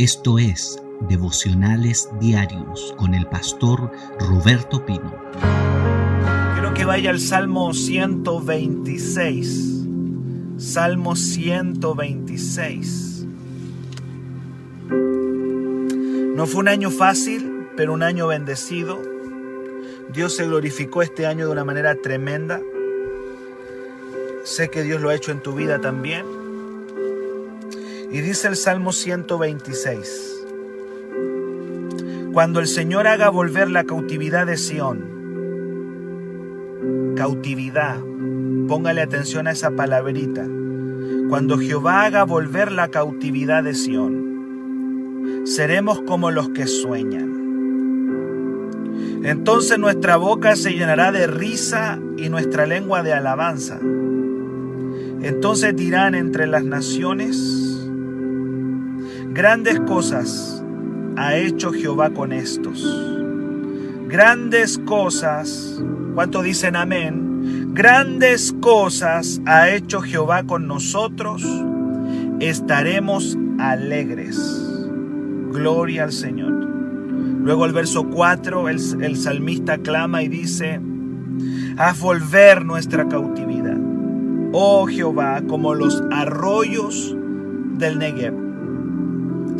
Esto es Devocionales Diarios con el pastor Roberto Pino. Quiero que vaya al Salmo 126. Salmo 126. No fue un año fácil, pero un año bendecido. Dios se glorificó este año de una manera tremenda. Sé que Dios lo ha hecho en tu vida también. Y dice el Salmo 126, cuando el Señor haga volver la cautividad de Sión, cautividad, póngale atención a esa palabrita, cuando Jehová haga volver la cautividad de Sión, seremos como los que sueñan. Entonces nuestra boca se llenará de risa y nuestra lengua de alabanza. Entonces dirán entre las naciones, Grandes cosas ha hecho Jehová con estos. Grandes cosas, ¿cuánto dicen amén? Grandes cosas ha hecho Jehová con nosotros. Estaremos alegres. Gloria al Señor. Luego el verso 4, el, el salmista clama y dice, haz volver nuestra cautividad. Oh Jehová, como los arroyos del Negev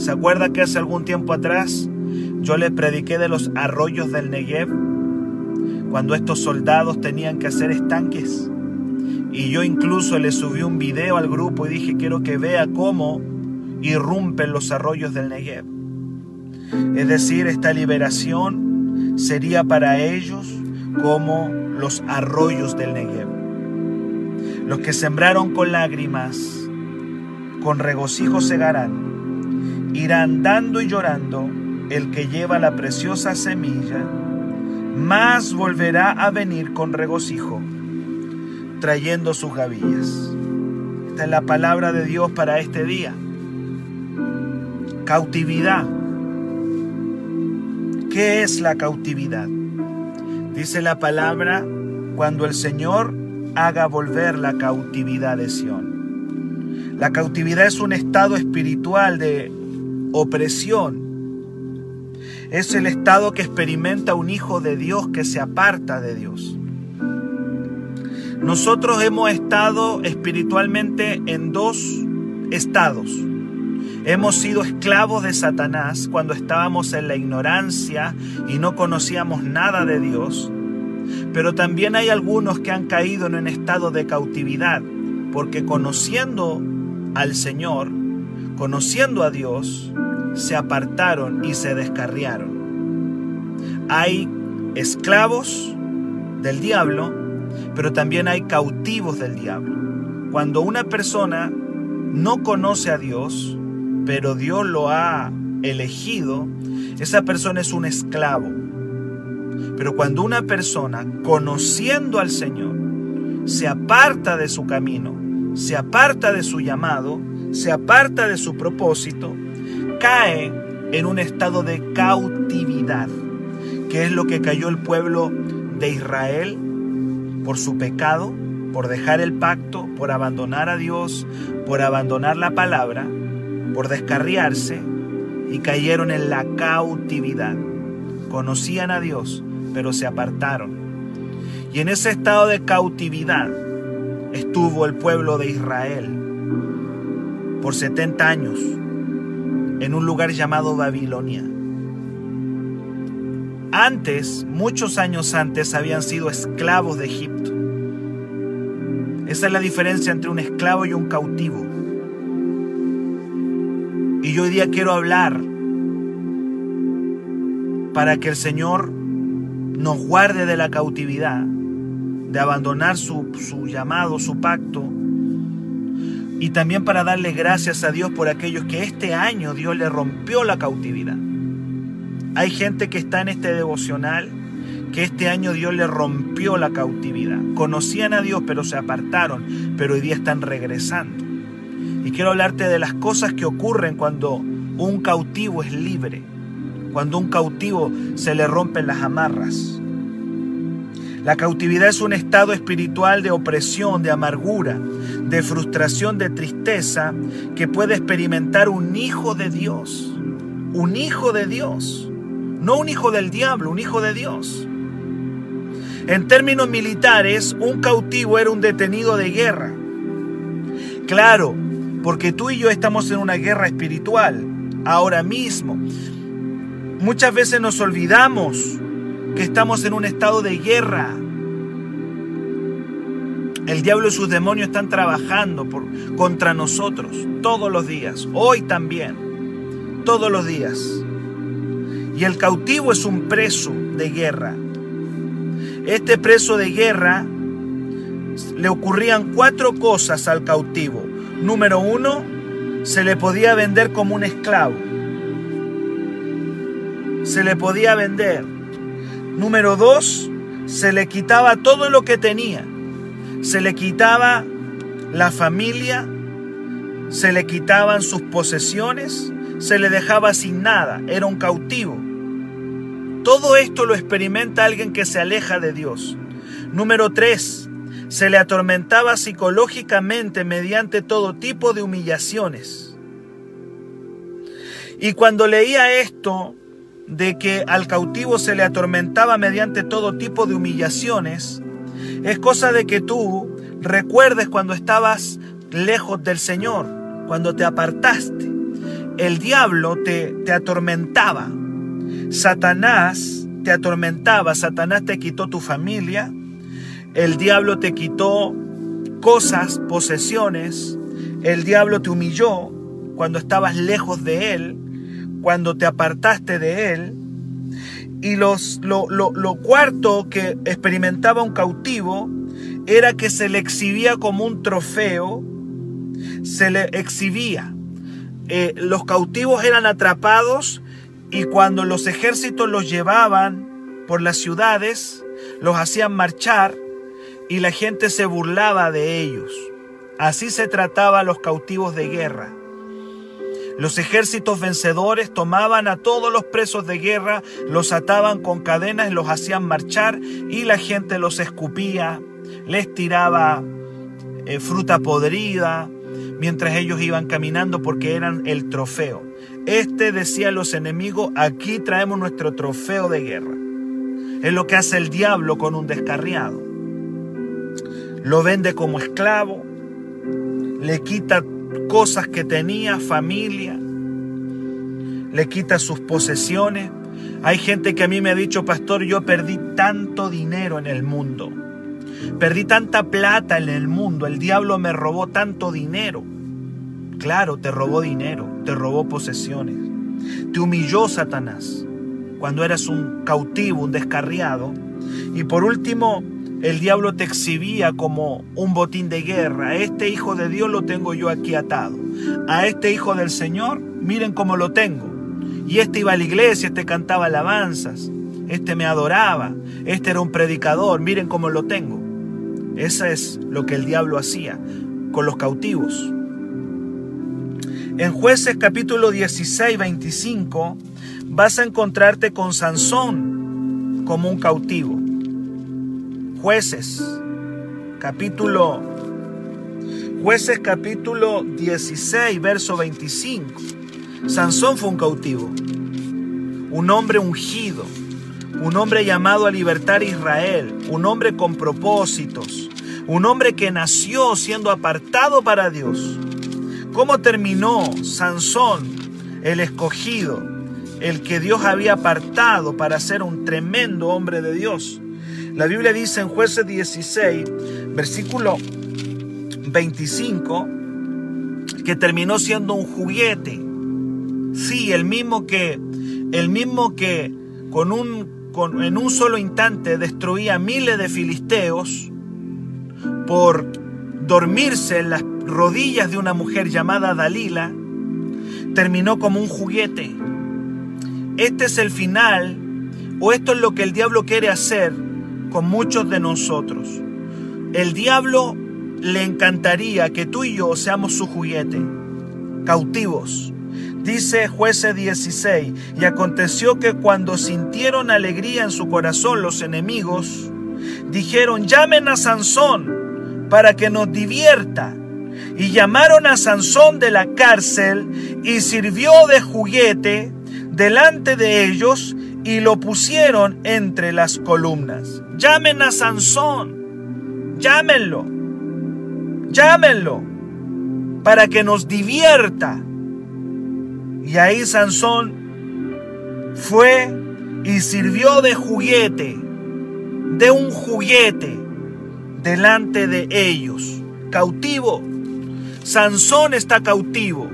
¿Se acuerda que hace algún tiempo atrás yo le prediqué de los arroyos del Negev? Cuando estos soldados tenían que hacer estanques. Y yo incluso le subí un video al grupo y dije, quiero que vea cómo irrumpen los arroyos del Negev. Es decir, esta liberación sería para ellos como los arroyos del Negev. Los que sembraron con lágrimas, con regocijo segarán irá andando y llorando el que lleva la preciosa semilla, más volverá a venir con regocijo, trayendo sus gavillas. Esta es la palabra de Dios para este día. Cautividad. ¿Qué es la cautividad? Dice la palabra cuando el Señor haga volver la cautividad de Sión. La cautividad es un estado espiritual de opresión. Es el estado que experimenta un hijo de Dios que se aparta de Dios. Nosotros hemos estado espiritualmente en dos estados. Hemos sido esclavos de Satanás cuando estábamos en la ignorancia y no conocíamos nada de Dios. Pero también hay algunos que han caído en un estado de cautividad porque conociendo al Señor, conociendo a Dios, se apartaron y se descarriaron. Hay esclavos del diablo, pero también hay cautivos del diablo. Cuando una persona no conoce a Dios, pero Dios lo ha elegido, esa persona es un esclavo. Pero cuando una persona, conociendo al Señor, se aparta de su camino, se aparta de su llamado, se aparta de su propósito, cae en un estado de cautividad, que es lo que cayó el pueblo de Israel por su pecado, por dejar el pacto, por abandonar a Dios, por abandonar la palabra, por descarriarse y cayeron en la cautividad. Conocían a Dios, pero se apartaron. Y en ese estado de cautividad estuvo el pueblo de Israel por 70 años en un lugar llamado Babilonia. Antes, muchos años antes, habían sido esclavos de Egipto. Esa es la diferencia entre un esclavo y un cautivo. Y yo hoy día quiero hablar para que el Señor nos guarde de la cautividad, de abandonar su, su llamado, su pacto, y también para darle gracias a Dios por aquellos que este año Dios le rompió la cautividad. Hay gente que está en este devocional que este año Dios le rompió la cautividad. Conocían a Dios pero se apartaron, pero hoy día están regresando. Y quiero hablarte de las cosas que ocurren cuando un cautivo es libre, cuando un cautivo se le rompen las amarras. La cautividad es un estado espiritual de opresión, de amargura, de frustración, de tristeza que puede experimentar un hijo de Dios. Un hijo de Dios. No un hijo del diablo, un hijo de Dios. En términos militares, un cautivo era un detenido de guerra. Claro, porque tú y yo estamos en una guerra espiritual ahora mismo. Muchas veces nos olvidamos que estamos en un estado de guerra. El diablo y sus demonios están trabajando contra nosotros todos los días, hoy también, todos los días. Y el cautivo es un preso de guerra. Este preso de guerra le ocurrían cuatro cosas al cautivo. Número uno, se le podía vender como un esclavo. Se le podía vender. Número dos, se le quitaba todo lo que tenía. Se le quitaba la familia, se le quitaban sus posesiones, se le dejaba sin nada, era un cautivo. Todo esto lo experimenta alguien que se aleja de Dios. Número tres, se le atormentaba psicológicamente mediante todo tipo de humillaciones. Y cuando leía esto, de que al cautivo se le atormentaba mediante todo tipo de humillaciones, es cosa de que tú recuerdes cuando estabas lejos del Señor, cuando te apartaste. El diablo te, te atormentaba. Satanás te atormentaba, Satanás te quitó tu familia, el diablo te quitó cosas, posesiones. El diablo te humilló cuando estabas lejos de él, cuando te apartaste de él. Y los, lo, lo, cuarto que experimentaba un cautivo era que se le exhibía como un trofeo, se le exhibía. Eh, los cautivos eran atrapados y cuando los ejércitos los llevaban por las ciudades, los hacían marchar, y la gente se burlaba de ellos. Así se trataba a los cautivos de guerra. Los ejércitos vencedores tomaban a todos los presos de guerra, los ataban con cadenas, los hacían marchar y la gente los escupía, les tiraba eh, fruta podrida mientras ellos iban caminando porque eran el trofeo. Este decía a los enemigos, aquí traemos nuestro trofeo de guerra. Es lo que hace el diablo con un descarriado lo vende como esclavo, le quita cosas que tenía, familia, le quita sus posesiones. Hay gente que a mí me ha dicho, pastor, yo perdí tanto dinero en el mundo, perdí tanta plata en el mundo, el diablo me robó tanto dinero. Claro, te robó dinero, te robó posesiones, te humilló Satanás cuando eras un cautivo, un descarriado. Y por último, el diablo te exhibía como un botín de guerra. A este hijo de Dios lo tengo yo aquí atado. A este hijo del Señor, miren cómo lo tengo. Y este iba a la iglesia, este cantaba alabanzas, este me adoraba, este era un predicador, miren cómo lo tengo. Eso es lo que el diablo hacía con los cautivos. En jueces capítulo 16, 25, vas a encontrarte con Sansón como un cautivo. Jueces, capítulo Jueces capítulo 16, verso 25. Sansón fue un cautivo, un hombre ungido, un hombre llamado a libertar a Israel, un hombre con propósitos, un hombre que nació siendo apartado para Dios. ¿Cómo terminó Sansón, el escogido, el que Dios había apartado para ser un tremendo hombre de Dios? La Biblia dice en jueces 16, versículo 25, que terminó siendo un juguete. Sí, el mismo que, el mismo que con un, con, en un solo instante destruía miles de filisteos por dormirse en las rodillas de una mujer llamada Dalila, terminó como un juguete. Este es el final, o esto es lo que el diablo quiere hacer con muchos de nosotros. El diablo le encantaría que tú y yo seamos su juguete, cautivos. Dice jueces 16, y aconteció que cuando sintieron alegría en su corazón los enemigos, dijeron, llamen a Sansón para que nos divierta Y llamaron a Sansón de la cárcel y sirvió de juguete delante de ellos y lo pusieron entre las columnas. Llamen a Sansón, llámenlo, llámenlo, para que nos divierta. Y ahí Sansón fue y sirvió de juguete, de un juguete delante de ellos, cautivo. Sansón está cautivo.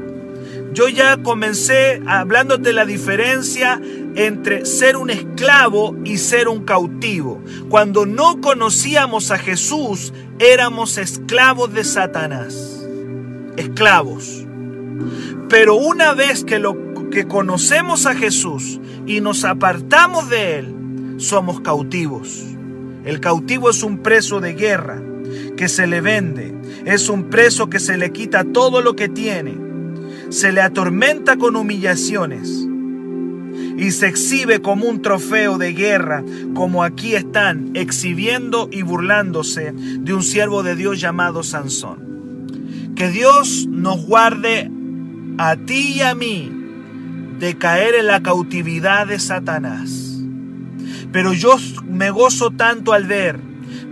Yo ya comencé hablándote la diferencia entre ser un esclavo y ser un cautivo. Cuando no conocíamos a Jesús, éramos esclavos de Satanás. Esclavos. Pero una vez que lo que conocemos a Jesús y nos apartamos de él, somos cautivos. El cautivo es un preso de guerra que se le vende, es un preso que se le quita todo lo que tiene se le atormenta con humillaciones y se exhibe como un trofeo de guerra, como aquí están exhibiendo y burlándose de un siervo de Dios llamado Sansón. Que Dios nos guarde a ti y a mí de caer en la cautividad de Satanás. Pero yo me gozo tanto al ver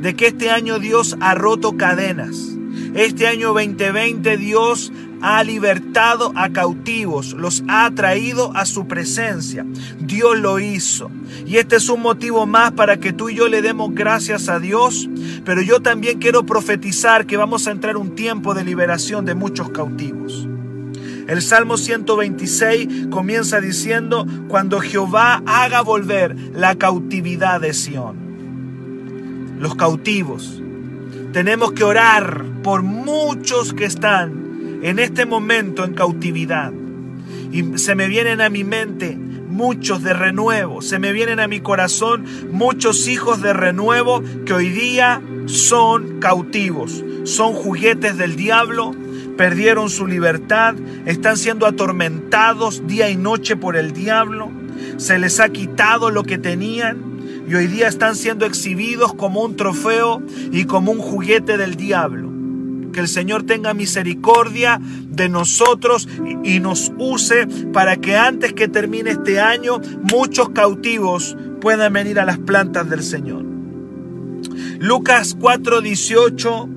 de que este año Dios ha roto cadenas. Este año 2020 Dios ha libertado a cautivos, los ha traído a su presencia. Dios lo hizo. Y este es un motivo más para que tú y yo le demos gracias a Dios. Pero yo también quiero profetizar que vamos a entrar un tiempo de liberación de muchos cautivos. El Salmo 126 comienza diciendo, cuando Jehová haga volver la cautividad de Sión. Los cautivos. Tenemos que orar por muchos que están en este momento en cautividad. Y se me vienen a mi mente muchos de renuevo, se me vienen a mi corazón muchos hijos de renuevo que hoy día son cautivos, son juguetes del diablo, perdieron su libertad, están siendo atormentados día y noche por el diablo, se les ha quitado lo que tenían y hoy día están siendo exhibidos como un trofeo y como un juguete del diablo que el Señor tenga misericordia de nosotros y nos use para que antes que termine este año muchos cautivos puedan venir a las plantas del Señor. Lucas 4:18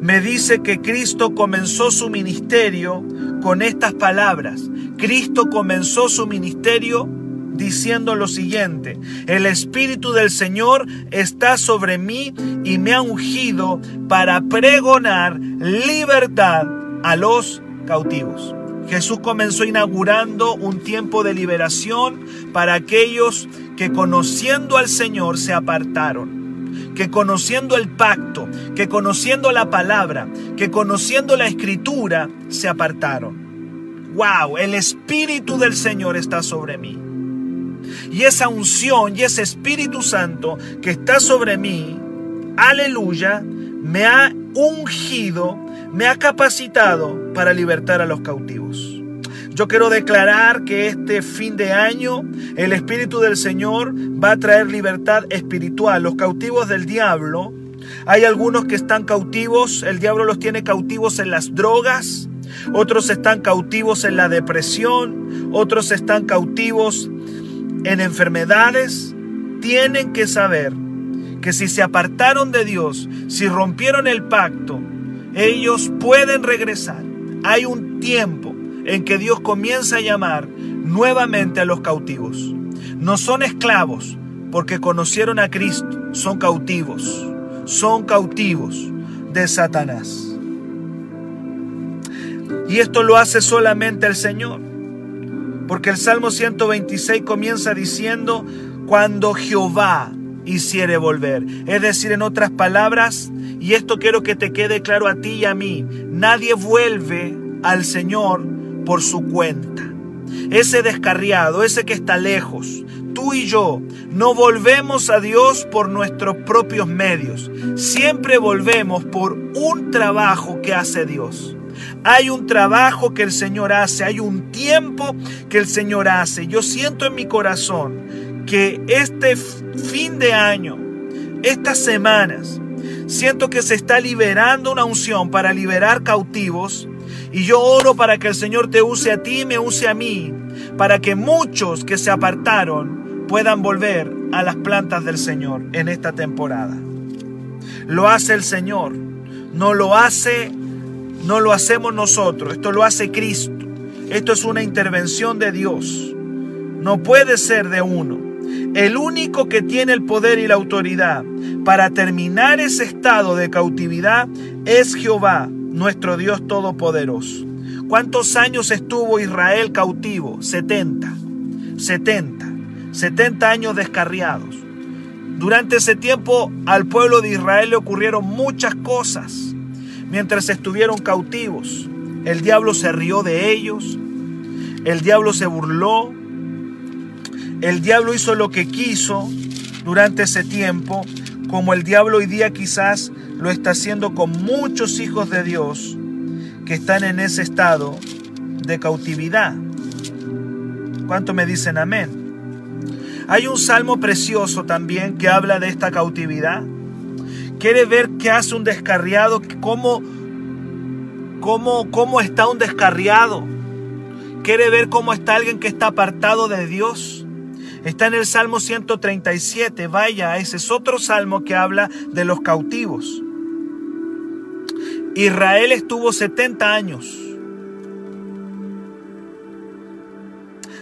me dice que Cristo comenzó su ministerio con estas palabras. Cristo comenzó su ministerio diciendo lo siguiente, el Espíritu del Señor está sobre mí y me ha ungido para pregonar libertad a los cautivos. Jesús comenzó inaugurando un tiempo de liberación para aquellos que conociendo al Señor se apartaron, que conociendo el pacto, que conociendo la palabra, que conociendo la escritura se apartaron. ¡Wow! El Espíritu del Señor está sobre mí. Y esa unción y ese Espíritu Santo que está sobre mí, aleluya, me ha ungido, me ha capacitado para libertar a los cautivos. Yo quiero declarar que este fin de año el Espíritu del Señor va a traer libertad espiritual. Los cautivos del diablo, hay algunos que están cautivos, el diablo los tiene cautivos en las drogas, otros están cautivos en la depresión, otros están cautivos en enfermedades, tienen que saber que si se apartaron de Dios, si rompieron el pacto, ellos pueden regresar. Hay un tiempo en que Dios comienza a llamar nuevamente a los cautivos. No son esclavos porque conocieron a Cristo, son cautivos, son cautivos de Satanás. Y esto lo hace solamente el Señor. Porque el Salmo 126 comienza diciendo, cuando Jehová hiciere volver. Es decir, en otras palabras, y esto quiero que te quede claro a ti y a mí, nadie vuelve al Señor por su cuenta. Ese descarriado, ese que está lejos, tú y yo, no volvemos a Dios por nuestros propios medios. Siempre volvemos por un trabajo que hace Dios. Hay un trabajo que el Señor hace, hay un tiempo que el Señor hace. Yo siento en mi corazón que este fin de año, estas semanas, Siento que se está liberando una unción para liberar cautivos. Y yo oro para que el Señor te use a ti y me use a mí, para que muchos que se apartaron puedan volver a las plantas del Señor en esta temporada. Lo hace el Señor, no lo hace, no lo hacemos nosotros, esto lo hace Cristo. Esto es una intervención de Dios. No puede ser de uno. El único que tiene el poder y la autoridad para terminar ese estado de cautividad es Jehová, nuestro Dios Todopoderoso. ¿Cuántos años estuvo Israel cautivo? 70. 70. 70 años descarriados. Durante ese tiempo al pueblo de Israel le ocurrieron muchas cosas. Mientras estuvieron cautivos, el diablo se rió de ellos, el diablo se burló, el diablo hizo lo que quiso durante ese tiempo, como el diablo hoy día quizás lo está haciendo con muchos hijos de Dios que están en ese estado de cautividad. ¿Cuánto me dicen amén? Hay un salmo precioso también que habla de esta cautividad. Quiere ver qué hace un descarriado, cómo, cómo, cómo está un descarriado. Quiere ver cómo está alguien que está apartado de Dios. Está en el Salmo 137. Vaya, ese es otro salmo que habla de los cautivos. Israel estuvo 70 años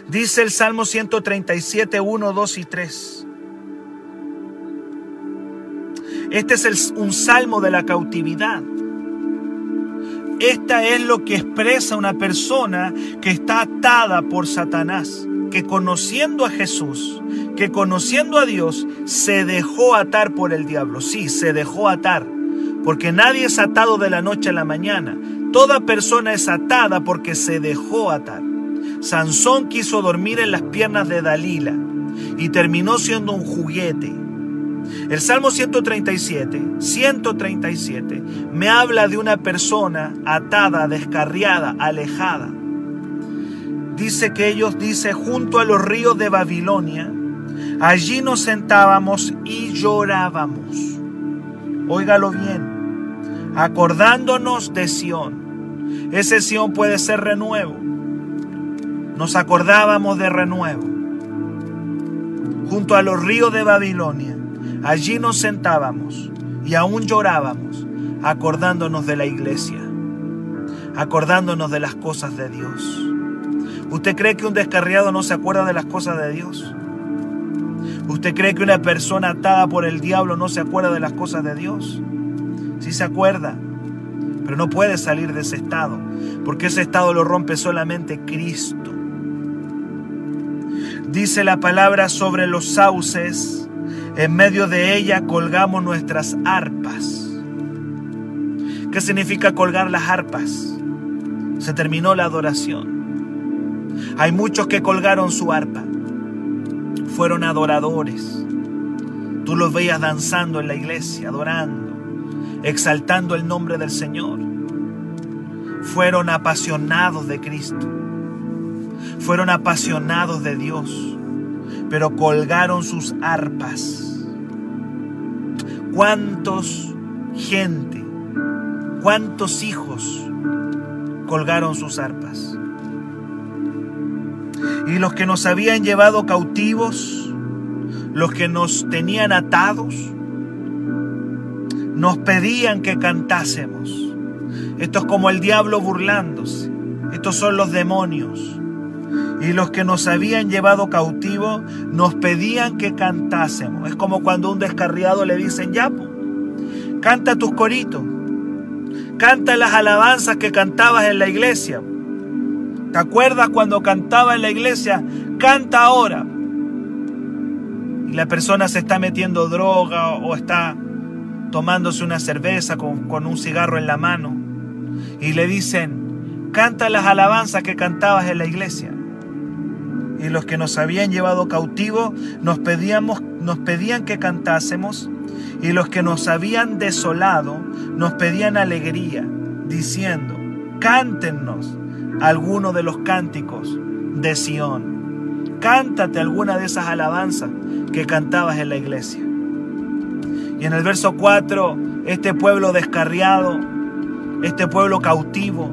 Dice el Salmo 137, 1, 2 y 3. Este es un salmo de la cautividad. Esta es lo que expresa una persona que está atada por Satanás, que conociendo a Jesús, que conociendo a Dios, se dejó atar por el diablo. Sí, se dejó atar, porque nadie es atado de la noche a la mañana. Toda persona es atada porque se dejó atar. Sansón quiso dormir en las piernas de Dalila y terminó siendo un juguete. El Salmo 137, 137, me habla de una persona atada, descarriada, alejada. Dice que ellos, dice, junto a los ríos de Babilonia, allí nos sentábamos y llorábamos. Óigalo bien, acordándonos de Sión. Ese Sión puede ser renuevo nos acordábamos de renuevo. Junto a los ríos de Babilonia, allí nos sentábamos y aún llorábamos, acordándonos de la iglesia, acordándonos de las cosas de Dios. ¿Usted cree que un descarriado no se acuerda de las cosas de Dios? ¿Usted cree que una persona atada por el diablo no se acuerda de las cosas de Dios? Sí se acuerda, pero no puede salir de ese estado, porque ese estado lo rompe solamente Cristo. Dice la palabra sobre los sauces, en medio de ella colgamos nuestras arpas. ¿Qué significa colgar las arpas? Se terminó la adoración. Hay muchos que colgaron su arpa. Fueron adoradores. Tú los veías danzando en la iglesia, adorando, exaltando el nombre del Señor. Fueron apasionados de Cristo fueron apasionados de Dios, pero colgaron sus arpas. ¿Cuántos gente, cuántos hijos colgaron sus arpas? Y los que nos habían llevado cautivos, los que nos tenían atados, nos pedían que cantásemos. Esto es como el diablo burlándose. Estos son los demonios y los que nos habían llevado cautivo nos pedían que cantásemos. Es como cuando un descarriado le dicen, ya, canta tus coritos, canta las alabanzas que cantabas en la iglesia. ¿Te acuerdas cuando cantaba en la iglesia? Canta ahora. Y la persona se está metiendo droga o está tomándose una cerveza con un cigarro en la mano. Y le dicen, canta las alabanzas que cantabas en la iglesia y los que nos habían llevado cautivo nos, pedíamos, nos pedían que cantásemos, y los que nos habían desolado nos pedían alegría, diciendo, cántennos alguno de los cánticos de Sión. Cántate alguna de esas alabanzas que cantabas en la iglesia. Y en el verso 4 este pueblo descarriado, este pueblo cautivo,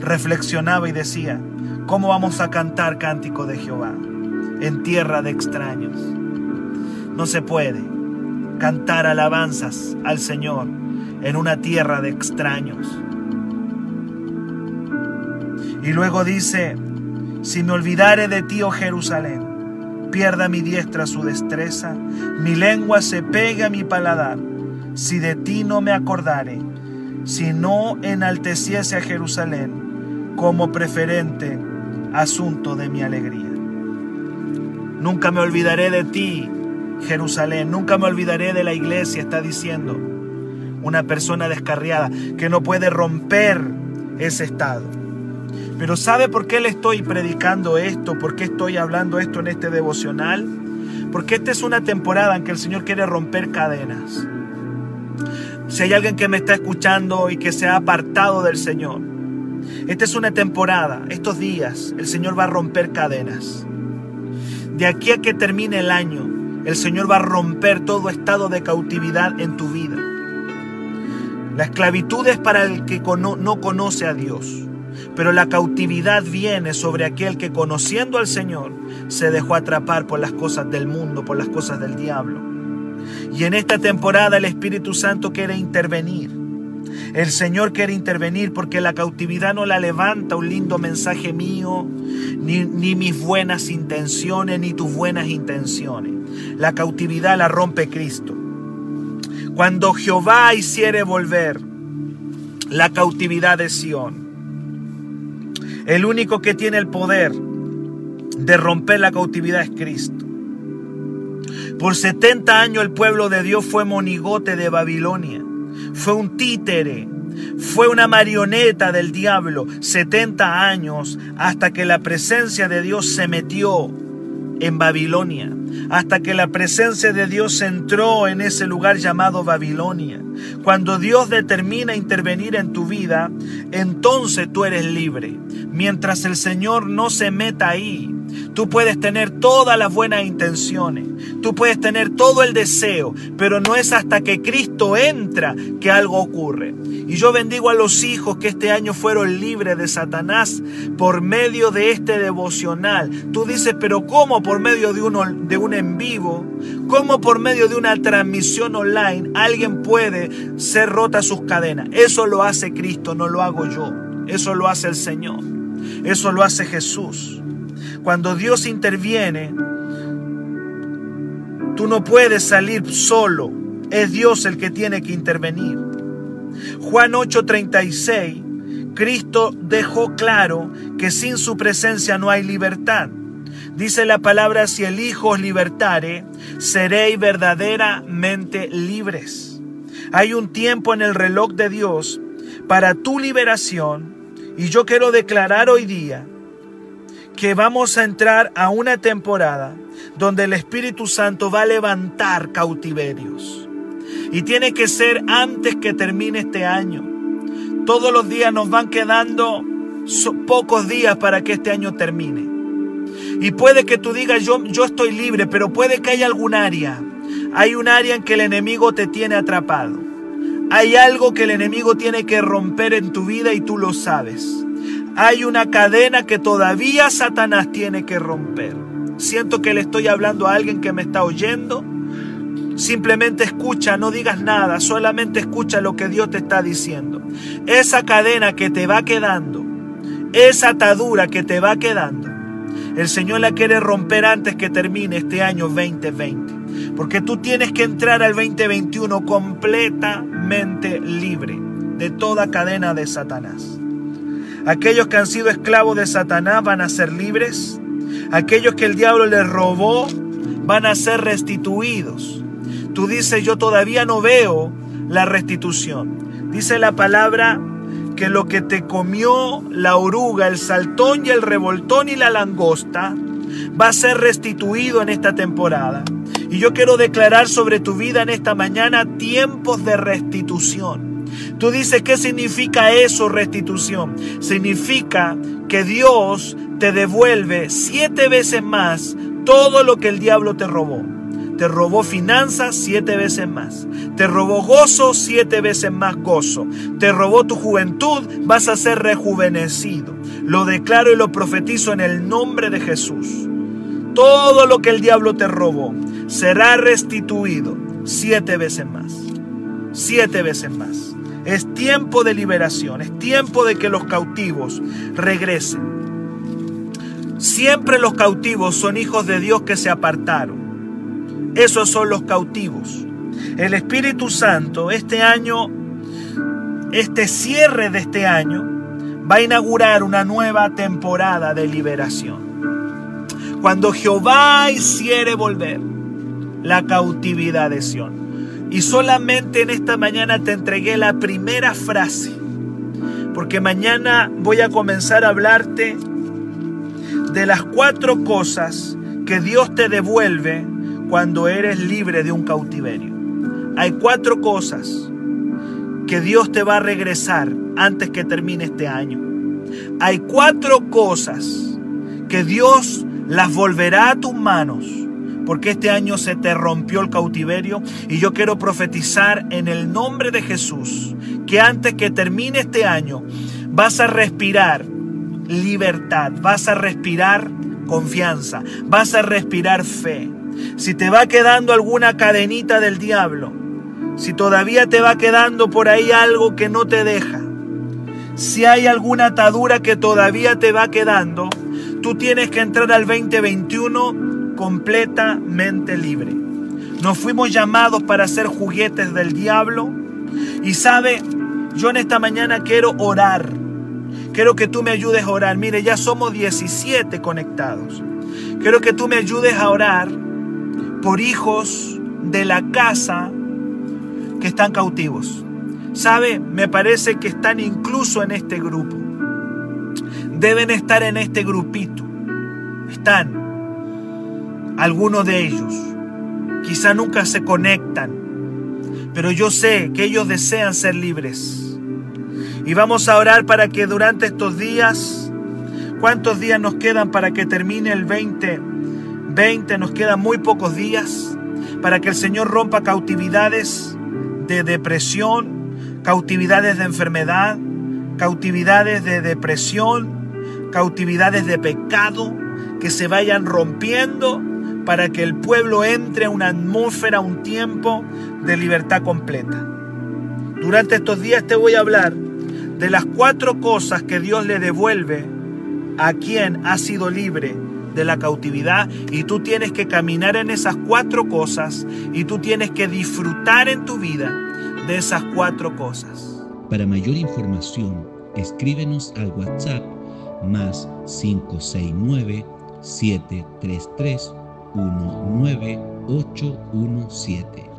reflexionaba y decía, ¿cómo vamos a cantar cántico de Jehová en tierra de extraños? No se puede cantar alabanzas al Señor en una tierra de extraños. Y luego dice, si me olvidare de ti, oh Jerusalén, pierda mi diestra su destreza, mi lengua se pegue a mi paladar, si de ti no me acordare, si no enalteciese a Jerusalén como preferente asunto de mi alegría. Nunca me olvidaré de ti, Jerusalén, nunca me olvidaré de la iglesia, está diciendo una persona descarriada que no puede romper ese estado. Pero ¿sabe por qué le estoy predicando esto? ¿Por qué estoy hablando esto en este devocional? Porque esta es una temporada en que el Señor quiere romper cadenas. Si hay alguien que me está escuchando y que se ha apartado del Señor, esta es una temporada, estos días, el Señor va a romper cadenas. De aquí a que termine el año, el Señor va a romper todo estado de cautividad en tu vida. La esclavitud es para el que no conoce a Dios. Pero la cautividad viene sobre aquel que conociendo al Señor se dejó atrapar por las cosas del mundo, por las cosas del diablo. Y en esta temporada el Espíritu Santo quiere intervenir. El Señor quiere intervenir porque la cautividad no la levanta un lindo mensaje mío, ni, ni, mis buenas intenciones, ni tus buenas intenciones. La cautividad la rompe Cristo. Cuando Jehová hiciere volver la cautividad de Sión, el único que tiene el poder de romper la cautividad es Cristo. Por 70 años el pueblo de Dios fue monigote de Babilonia. Fue un títere. Fue una marioneta del diablo. 70 años hasta que la presencia de Dios se metió en Babilonia, hasta que la presencia de Dios entró en ese lugar llamado Babilonia. Cuando Dios determina intervenir en tu vida, entonces tú eres libre. Mientras el Señor no se meta ahí, Tú puedes tener todas las buenas intenciones, tú puedes tener todo el deseo, pero no es hasta que Cristo entra que algo ocurre. Y yo bendigo a los hijos que este año fueron libres de Satanás por medio de este devocional. Tú dices, pero ¿cómo por medio de, uno, de un en vivo? ¿Cómo por medio de una transmisión online alguien puede ser rota sus cadenas? Eso lo hace Cristo, no lo hago yo. Eso lo hace el Señor. Eso lo hace Jesús. Cuando Dios interviene, tú no puedes salir solo. Es Dios el que tiene que intervenir. Juan 8:36, Cristo dejó claro que sin su presencia no hay libertad. Dice la palabra, si el Hijo os libertare, seréis verdaderamente libres. Hay un tiempo en el reloj de Dios para tu liberación y yo quiero declarar hoy día que vamos a entrar a una temporada donde el Espíritu Santo va a levantar cautiverios. Y tiene que ser antes que termine este año. Todos los días nos van quedando pocos días para que este año termine. Y puede que tú digas, yo, yo estoy libre, pero puede que haya algún área. Hay un área en que el enemigo te tiene atrapado. Hay algo que el enemigo tiene que romper en tu vida y tú lo sabes. Hay una cadena que todavía Satanás tiene que romper. Siento que le estoy hablando a alguien que me está oyendo. Simplemente escucha, no digas nada, solamente escucha lo que Dios te está diciendo. Esa cadena que te va quedando, esa atadura que te va quedando, el Señor la quiere romper antes que termine este año 2020. Porque tú tienes que entrar al 2021 completamente libre de toda cadena de Satanás. Aquellos que han sido esclavos de Satanás van a ser libres. Aquellos que el diablo les robó van a ser restituidos. Tú dices, yo todavía no veo la restitución. Dice la palabra que lo que te comió la oruga, el saltón y el revoltón y la langosta va a ser restituido en esta temporada. Y yo quiero declarar sobre tu vida en esta mañana tiempos de restitución. Tú dices, ¿qué significa eso, restitución? Significa que Dios te devuelve siete veces más todo lo que el diablo te robó. Te robó finanzas siete veces más. Te robó gozo siete veces más gozo. Te robó tu juventud, vas a ser rejuvenecido. Lo declaro y lo profetizo en el nombre de Jesús. Todo lo que el diablo te robó será restituido siete veces más. Siete veces más. Es tiempo de liberación, es tiempo de que los cautivos regresen. Siempre los cautivos son hijos de Dios que se apartaron. Esos son los cautivos. El Espíritu Santo este año, este cierre de este año, va a inaugurar una nueva temporada de liberación. Cuando Jehová hiciere volver la cautividad de Sión. Y solamente en esta mañana te entregué la primera frase, porque mañana voy a comenzar a hablarte de las cuatro cosas que Dios te devuelve cuando eres libre de un cautiverio. Hay cuatro cosas que Dios te va a regresar antes que termine este año. Hay cuatro cosas que Dios las volverá a tus manos porque este año se te rompió el cautiverio y yo quiero profetizar en el nombre de Jesús que antes que termine este año vas a respirar libertad, vas a respirar confianza, vas a respirar fe. Si te va quedando alguna cadenita del diablo, si todavía te va quedando por ahí algo que no te deja, si hay alguna atadura que todavía te va quedando, tú tienes que entrar al 2021 completamente libre. Nos fuimos llamados para ser juguetes del diablo y sabe, yo en esta mañana quiero orar Quiero que tú me ayudes a orar. Mire, ya somos 17 conectados. Quiero que tú me ayudes a orar por hijos de la casa que están cautivos. ¿Sabe? Me parece que están incluso en este grupo. Deben estar en este grupito. Están algunos de ellos. Quizá nunca se conectan. Pero yo sé que ellos desean ser libres y vamos a orar para que durante estos días, ¿cuántos días nos quedan para que termine el 2020? Nos quedan muy pocos días para que el Señor rompa cautividades de depresión, cautividades de enfermedad, cautividades de depresión, cautividades de pecado, que se vayan rompiendo para que el pueblo entre a una atmósfera, un tiempo de libertad completa. Durante estos días te voy a hablar de las cuatro cosas que Dios le devuelve a quien ha sido libre de la cautividad y tú tienes que caminar en esas cuatro cosas y tú tienes que disfrutar en tu vida de esas cuatro cosas. Para mayor información, escríbenos al WhatsApp más 569 733 19817.